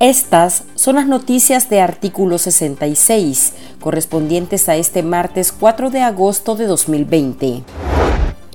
Estas son las noticias de artículo 66, correspondientes a este martes 4 de agosto de 2020.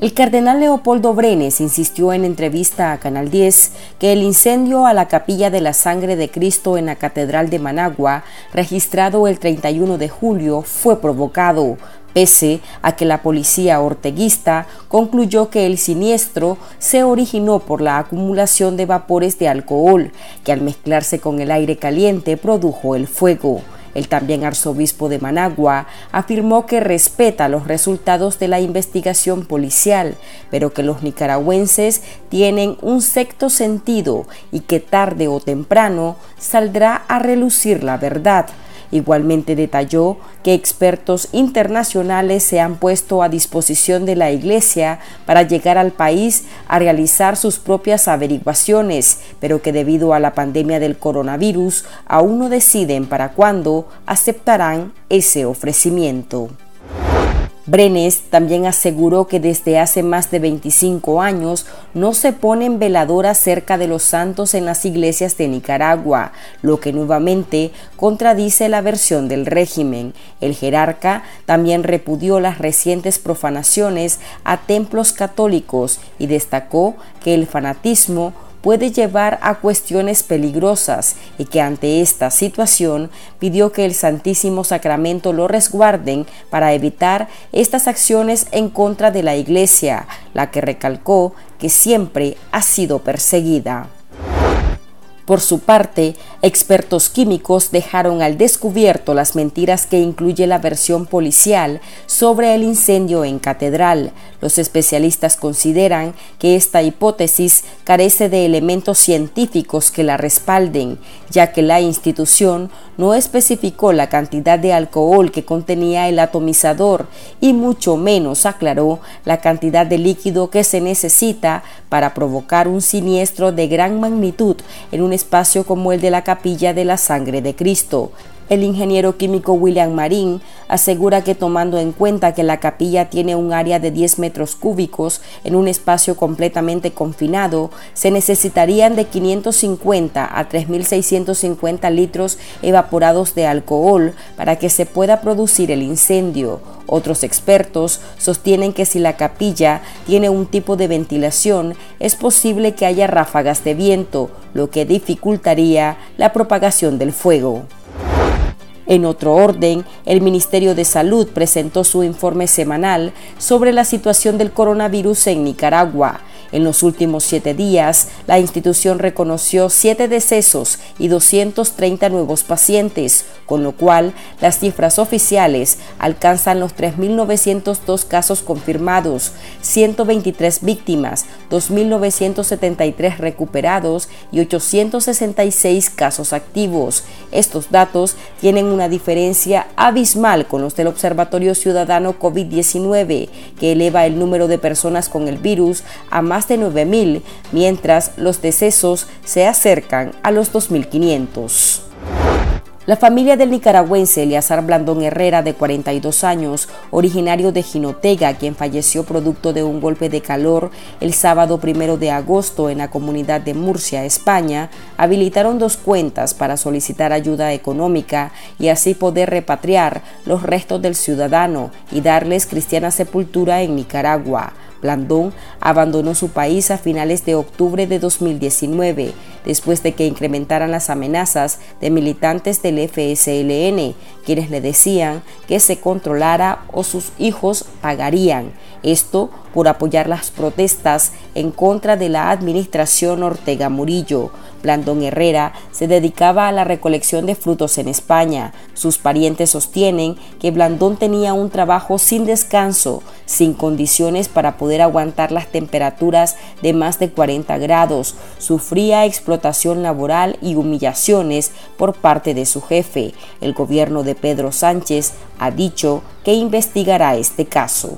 El cardenal Leopoldo Brenes insistió en entrevista a Canal 10 que el incendio a la capilla de la sangre de Cristo en la Catedral de Managua, registrado el 31 de julio, fue provocado, pese a que la policía orteguista concluyó que el siniestro se originó por la acumulación de vapores de alcohol, que al mezclarse con el aire caliente produjo el fuego. El también arzobispo de Managua afirmó que respeta los resultados de la investigación policial, pero que los nicaragüenses tienen un sexto sentido y que tarde o temprano saldrá a relucir la verdad. Igualmente detalló que expertos internacionales se han puesto a disposición de la Iglesia para llegar al país a realizar sus propias averiguaciones, pero que debido a la pandemia del coronavirus aún no deciden para cuándo aceptarán ese ofrecimiento. Brenes también aseguró que desde hace más de 25 años no se ponen veladoras cerca de los santos en las iglesias de Nicaragua, lo que nuevamente contradice la versión del régimen. El jerarca también repudió las recientes profanaciones a templos católicos y destacó que el fanatismo puede llevar a cuestiones peligrosas y que ante esta situación pidió que el Santísimo Sacramento lo resguarden para evitar estas acciones en contra de la Iglesia, la que recalcó que siempre ha sido perseguida. Por su parte, expertos químicos dejaron al descubierto las mentiras que incluye la versión policial sobre el incendio en Catedral. Los especialistas consideran que esta hipótesis carece de elementos científicos que la respalden, ya que la institución no especificó la cantidad de alcohol que contenía el atomizador y mucho menos aclaró la cantidad de líquido que se necesita para provocar un siniestro de gran magnitud en espacio como el de la capilla de la sangre de Cristo. El ingeniero químico William Marín asegura que tomando en cuenta que la capilla tiene un área de 10 metros cúbicos en un espacio completamente confinado, se necesitarían de 550 a 3.650 litros evaporados de alcohol para que se pueda producir el incendio. Otros expertos sostienen que si la capilla tiene un tipo de ventilación, es posible que haya ráfagas de viento, lo que dificultaría la propagación del fuego. En otro orden, el Ministerio de Salud presentó su informe semanal sobre la situación del coronavirus en Nicaragua. En los últimos siete días, la institución reconoció siete decesos y 230 nuevos pacientes, con lo cual las cifras oficiales alcanzan los 3.902 casos confirmados, 123 víctimas, 2.973 recuperados y 866 casos activos. Estos datos tienen una diferencia abismal con los del Observatorio Ciudadano COVID-19, que eleva el número de personas con el virus a más de 9.000, mientras los decesos se acercan a los 2.500. La familia del nicaragüense Eleazar Blandón Herrera, de 42 años, originario de Jinotega, quien falleció producto de un golpe de calor el sábado primero de agosto en la comunidad de Murcia, España, habilitaron dos cuentas para solicitar ayuda económica y así poder repatriar los restos del ciudadano y darles cristiana sepultura en Nicaragua. Blandón abandonó su país a finales de octubre de 2019, después de que incrementaran las amenazas de militantes del FSLN, quienes le decían que se controlara o sus hijos pagarían. Esto por apoyar las protestas en contra de la administración Ortega Murillo. Blandón Herrera se dedicaba a la recolección de frutos en España. Sus parientes sostienen que Blandón tenía un trabajo sin descanso, sin condiciones para poder aguantar las temperaturas de más de 40 grados. Sufría explotación laboral y humillaciones por parte de su jefe. El gobierno de Pedro Sánchez ha dicho que investigará este caso.